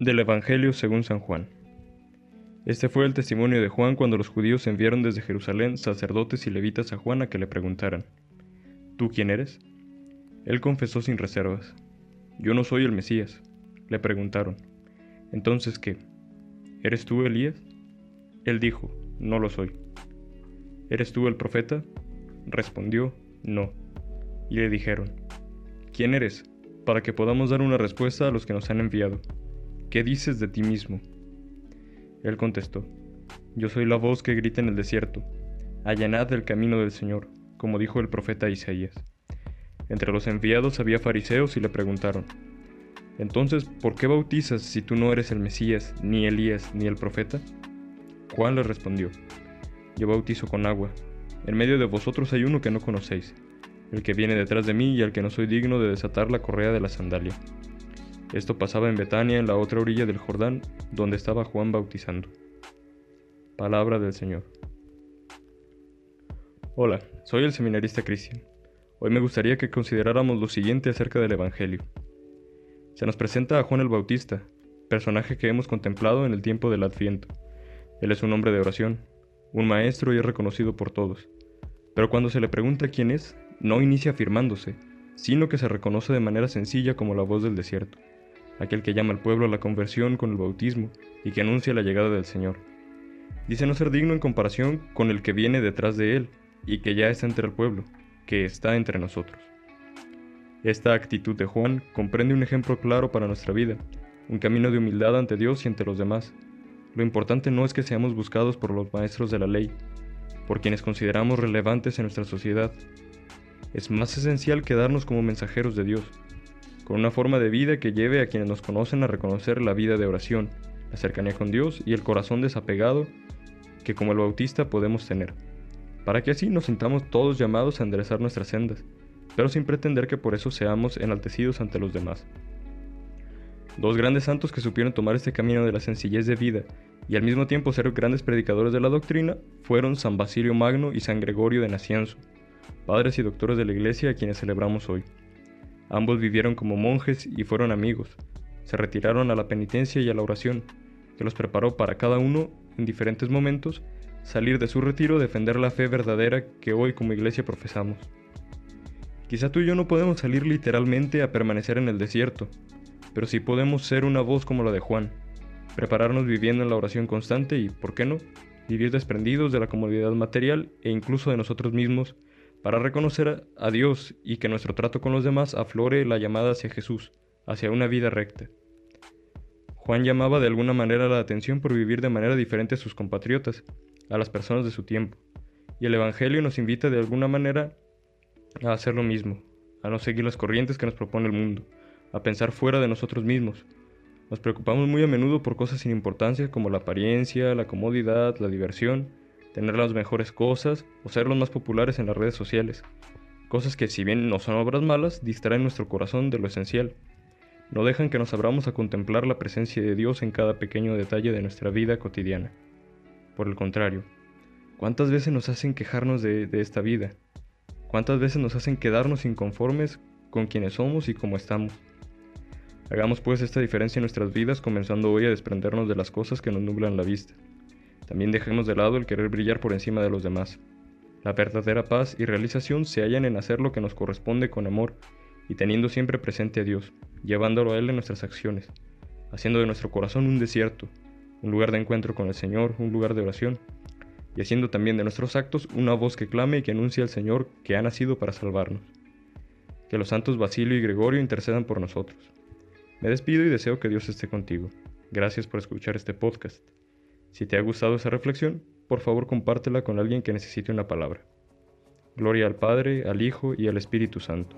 Del Evangelio según San Juan. Este fue el testimonio de Juan cuando los judíos enviaron desde Jerusalén sacerdotes y levitas a Juan a que le preguntaran, ¿Tú quién eres? Él confesó sin reservas, Yo no soy el Mesías. Le preguntaron, ¿entonces qué? ¿Eres tú Elías? Él dijo, No lo soy. ¿Eres tú el profeta? Respondió, No. Y le dijeron, ¿quién eres? Para que podamos dar una respuesta a los que nos han enviado. ¿Qué dices de ti mismo? Él contestó, Yo soy la voz que grita en el desierto, allanad el camino del Señor, como dijo el profeta Isaías. Entre los enviados había fariseos y le preguntaron, Entonces, ¿por qué bautizas si tú no eres el Mesías, ni Elías, ni el profeta? Juan le respondió, Yo bautizo con agua, en medio de vosotros hay uno que no conocéis, el que viene detrás de mí y al que no soy digno de desatar la correa de la sandalia. Esto pasaba en Betania, en la otra orilla del Jordán, donde estaba Juan bautizando. Palabra del Señor. Hola, soy el seminarista Cristian. Hoy me gustaría que consideráramos lo siguiente acerca del Evangelio. Se nos presenta a Juan el Bautista, personaje que hemos contemplado en el tiempo del Adviento. Él es un hombre de oración, un maestro y es reconocido por todos. Pero cuando se le pregunta quién es, no inicia afirmándose, sino que se reconoce de manera sencilla como la voz del desierto aquel que llama al pueblo a la conversión con el bautismo y que anuncia la llegada del Señor. Dice no ser digno en comparación con el que viene detrás de él y que ya está entre el pueblo, que está entre nosotros. Esta actitud de Juan comprende un ejemplo claro para nuestra vida, un camino de humildad ante Dios y ante los demás. Lo importante no es que seamos buscados por los maestros de la ley, por quienes consideramos relevantes en nuestra sociedad. Es más esencial quedarnos como mensajeros de Dios, con una forma de vida que lleve a quienes nos conocen a reconocer la vida de oración, la cercanía con Dios y el corazón desapegado que como el bautista podemos tener, para que así nos sintamos todos llamados a enderezar nuestras sendas, pero sin pretender que por eso seamos enaltecidos ante los demás. Dos grandes santos que supieron tomar este camino de la sencillez de vida y al mismo tiempo ser grandes predicadores de la doctrina fueron San Basilio Magno y San Gregorio de Nacianzo, padres y doctores de la Iglesia a quienes celebramos hoy. Ambos vivieron como monjes y fueron amigos. Se retiraron a la penitencia y a la oración, que los preparó para cada uno, en diferentes momentos, salir de su retiro defender la fe verdadera que hoy como iglesia profesamos. Quizá tú y yo no podemos salir literalmente a permanecer en el desierto, pero sí podemos ser una voz como la de Juan, prepararnos viviendo en la oración constante y, ¿por qué no?, vivir desprendidos de la comodidad material e incluso de nosotros mismos para reconocer a Dios y que nuestro trato con los demás aflore la llamada hacia Jesús, hacia una vida recta. Juan llamaba de alguna manera la atención por vivir de manera diferente a sus compatriotas, a las personas de su tiempo, y el Evangelio nos invita de alguna manera a hacer lo mismo, a no seguir las corrientes que nos propone el mundo, a pensar fuera de nosotros mismos. Nos preocupamos muy a menudo por cosas sin importancia como la apariencia, la comodidad, la diversión, tener las mejores cosas o ser los más populares en las redes sociales. Cosas que si bien no son obras malas, distraen nuestro corazón de lo esencial. No dejan que nos abramos a contemplar la presencia de Dios en cada pequeño detalle de nuestra vida cotidiana. Por el contrario, ¿cuántas veces nos hacen quejarnos de, esta vida? ¿Cuántas veces nos hacen quedarnos inconformes con quienes somos y cómo estamos? Hagamos pues esta diferencia en nuestras vidas comenzando hoy a desprendernos de las cosas que nos nublan la vista. También dejemos de lado el querer brillar por encima de los demás. La verdadera paz y realización se hallan en hacer lo que nos corresponde con amor y teniendo siempre presente a Dios, llevándolo a Él en nuestras acciones, haciendo de nuestro corazón un desierto, un lugar de encuentro con el Señor, un lugar de oración, y haciendo también de nuestros actos una voz que clame y que anuncie al Señor que ha nacido para salvarnos. Que los santos Basilio y Gregorio intercedan por nosotros. Me despido y deseo que Dios esté contigo. Gracias por escuchar este podcast. Si te ha gustado esa reflexión, por favor compártela con alguien que necesite una palabra. Gloria al Padre, al Hijo y al Espíritu Santo.